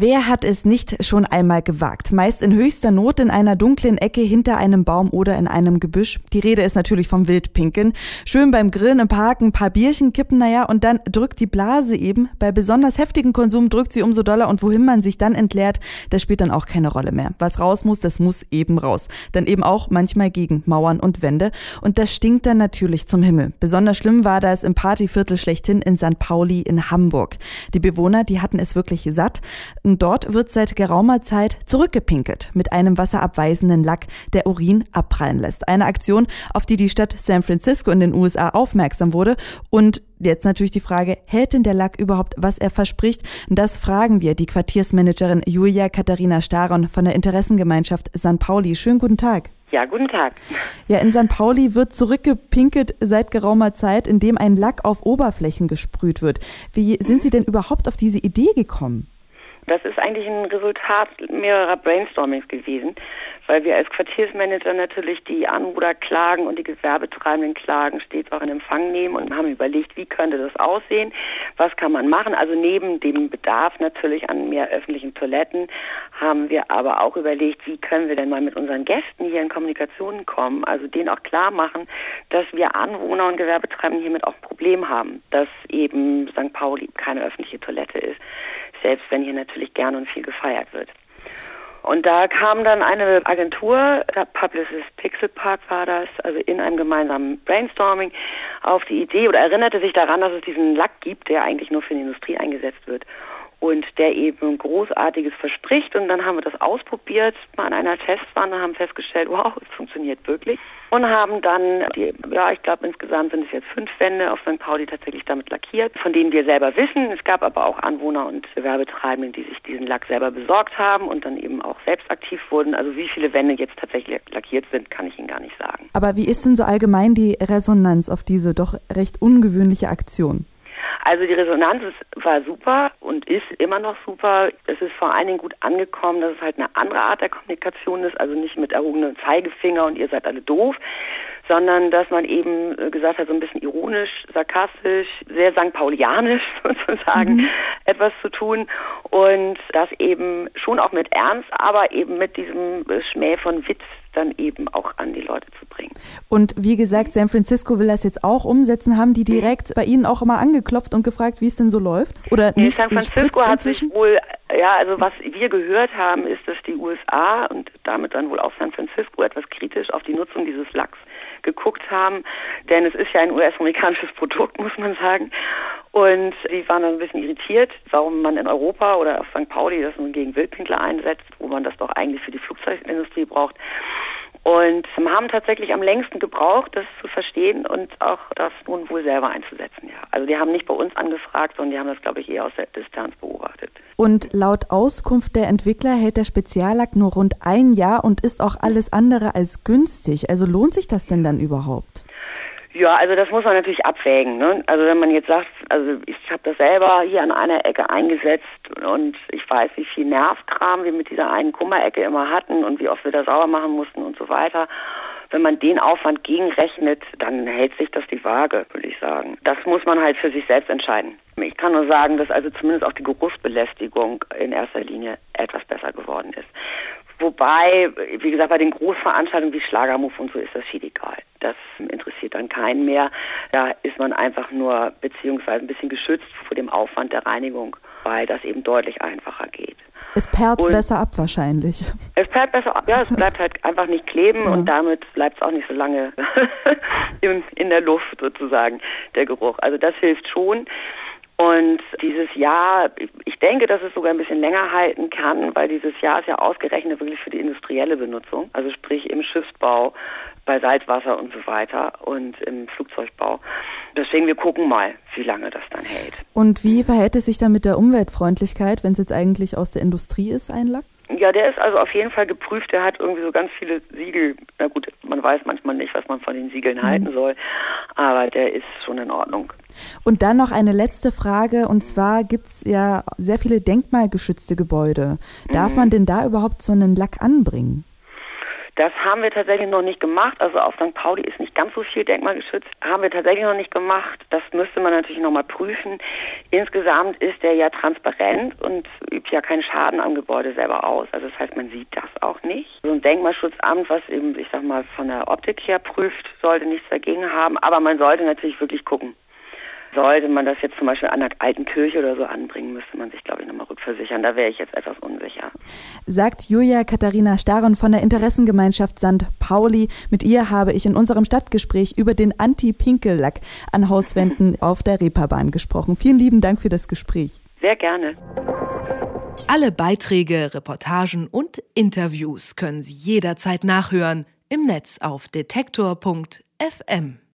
Wer hat es nicht schon einmal gewagt? Meist in höchster Not in einer dunklen Ecke hinter einem Baum oder in einem Gebüsch. Die Rede ist natürlich vom Wildpinken. Schön beim Grillen im Park ein paar Bierchen kippen, naja, und dann drückt die Blase eben. Bei besonders heftigem Konsum drückt sie umso doller und wohin man sich dann entleert, das spielt dann auch keine Rolle mehr. Was raus muss, das muss eben raus. Dann eben auch manchmal gegen Mauern und Wände. Und das stinkt dann natürlich zum Himmel. Besonders schlimm war das im Partyviertel schlechthin in St. Pauli in Hamburg. Die Bewohner, die hatten es wirklich satt. Und dort wird seit geraumer Zeit zurückgepinkelt mit einem wasserabweisenden Lack, der Urin abprallen lässt. Eine Aktion, auf die die Stadt San Francisco in den USA aufmerksam wurde. Und jetzt natürlich die Frage, hält denn der Lack überhaupt, was er verspricht? Das fragen wir die Quartiersmanagerin Julia Katharina Staron von der Interessengemeinschaft St. Pauli. Schönen guten Tag. Ja, guten Tag. Ja, in St. Pauli wird zurückgepinkelt seit geraumer Zeit, indem ein Lack auf Oberflächen gesprüht wird. Wie sind Sie denn überhaupt auf diese Idee gekommen? Das ist eigentlich ein Resultat mehrerer Brainstormings gewesen, weil wir als Quartiersmanager natürlich die Anwohnerklagen und die gewerbetreibenden Klagen stets auch in Empfang nehmen und haben überlegt, wie könnte das aussehen, was kann man machen. Also neben dem Bedarf natürlich an mehr öffentlichen Toiletten haben wir aber auch überlegt, wie können wir denn mal mit unseren Gästen hier in Kommunikation kommen, also denen auch klar machen, dass wir Anwohner und Gewerbetreibende hiermit auch ein Problem haben, dass eben St. Pauli keine öffentliche Toilette ist selbst wenn hier natürlich gern und viel gefeiert wird. Und da kam dann eine Agentur, Publicist Pixel Park war das, also in einem gemeinsamen Brainstorming auf die Idee oder erinnerte sich daran, dass es diesen Lack gibt, der eigentlich nur für die Industrie eingesetzt wird und der eben Großartiges verspricht. Und dann haben wir das ausprobiert mal an einer Testwanne, haben festgestellt, wow, es funktioniert wirklich. Und haben dann, die, ja, ich glaube insgesamt sind es jetzt fünf Wände auf St. Pauli tatsächlich damit lackiert, von denen wir selber wissen. Es gab aber auch Anwohner und Gewerbetreibende, die sich diesen Lack selber besorgt haben und dann eben auch selbst aktiv wurden. Also wie viele Wände jetzt tatsächlich lackiert sind, kann ich Ihnen gar nicht sagen. Aber wie ist denn so allgemein die Resonanz auf diese doch recht ungewöhnliche Aktion? Also die Resonanz war super und ist immer noch super. Es ist vor allen Dingen gut angekommen, dass es halt eine andere Art der Kommunikation ist, also nicht mit erhobenem Zeigefinger und ihr seid alle doof, sondern dass man eben äh, gesagt hat, so ein bisschen ironisch, sarkastisch, sehr St. Paulianisch sozusagen mhm. etwas zu tun und das eben schon auch mit Ernst, aber eben mit diesem Schmäh von Witz dann eben auch an die Leute zu bringen. Und wie gesagt, San Francisco will das jetzt auch umsetzen. Haben die direkt bei Ihnen auch immer angeklopft und gefragt, wie es denn so läuft? Oder nee, nicht San Francisco hat sich wohl, ja, also was wir gehört haben, ist, dass die USA und damit dann wohl auch San Francisco etwas kritisch auf die Nutzung dieses Lachs geguckt haben, denn es ist ja ein US-amerikanisches Produkt, muss man sagen. Und die waren dann ein bisschen irritiert, warum man in Europa oder auf St. Pauli das nun gegen Wildpinkler einsetzt, wo man das doch eigentlich für die Flugzeugindustrie braucht. Und haben tatsächlich am längsten gebraucht, das zu verstehen und auch das nun wohl selber einzusetzen. Ja. Also die haben nicht bei uns angefragt, sondern die haben das, glaube ich, eher aus der Distanz beobachtet. Und laut Auskunft der Entwickler hält der Speziallack nur rund ein Jahr und ist auch alles andere als günstig. Also lohnt sich das denn dann überhaupt? Ja, also das muss man natürlich abwägen. Ne? Also wenn man jetzt sagt, also ich habe das selber hier an einer Ecke eingesetzt und ich weiß, wie viel Nervkram wir mit dieser einen Kummerecke immer hatten und wie oft wir das sauber machen mussten und so weiter. Wenn man den Aufwand gegenrechnet, dann hält sich das die Waage, würde ich sagen. Das muss man halt für sich selbst entscheiden. Ich kann nur sagen, dass also zumindest auch die Geruchsbelästigung in erster Linie etwas besser geworden ist. Wobei, wie gesagt, bei den Großveranstaltungen wie Schlagermove und so ist das viel egal. Dann keinen mehr. Da ist man einfach nur beziehungsweise ein bisschen geschützt vor dem Aufwand der Reinigung, weil das eben deutlich einfacher geht. Es perlt und besser ab wahrscheinlich. Es perlt besser ab, ja, es bleibt halt einfach nicht kleben ja. und damit bleibt es auch nicht so lange in, in der Luft sozusagen, der Geruch. Also das hilft schon. Und dieses Jahr, ich denke, dass es sogar ein bisschen länger halten kann, weil dieses Jahr ist ja ausgerechnet wirklich für die industrielle Benutzung, also sprich im Schiffsbau, bei Salzwasser und so weiter und im Flugzeugbau. Deswegen, wir gucken mal, wie lange das dann hält. Und wie verhält es sich dann mit der Umweltfreundlichkeit, wenn es jetzt eigentlich aus der Industrie ist, ein Lack? Ja, der ist also auf jeden Fall geprüft. Der hat irgendwie so ganz viele Siegel. Na gut, man weiß manchmal nicht, was man von den Siegeln mhm. halten soll, aber der ist schon in Ordnung. Und dann noch eine letzte Frage, und zwar gibt es ja sehr viele denkmalgeschützte Gebäude. Darf mhm. man denn da überhaupt so einen Lack anbringen? Das haben wir tatsächlich noch nicht gemacht. Also auf St. Pauli ist nicht ganz so viel denkmalgeschützt. Haben wir tatsächlich noch nicht gemacht. Das müsste man natürlich nochmal prüfen. Insgesamt ist der ja transparent und übt ja keinen Schaden am Gebäude selber aus. Also das heißt, man sieht das auch nicht. So ein Denkmalschutzamt, was eben, ich sag mal, von der Optik her prüft, sollte nichts dagegen haben. Aber man sollte natürlich wirklich gucken. Sollte man das jetzt zum Beispiel an der alten Kirche oder so anbringen, müsste man sich, glaube ich, nochmal rückversichern. Da wäre ich jetzt etwas unsicher. Sagt Julia Katharina Staron von der Interessengemeinschaft St. Pauli. Mit ihr habe ich in unserem Stadtgespräch über den Anti-Pinkel-Lack an Hauswänden auf der Reeperbahn gesprochen. Vielen lieben Dank für das Gespräch. Sehr gerne. Alle Beiträge, Reportagen und Interviews können Sie jederzeit nachhören im Netz auf detektor.fm.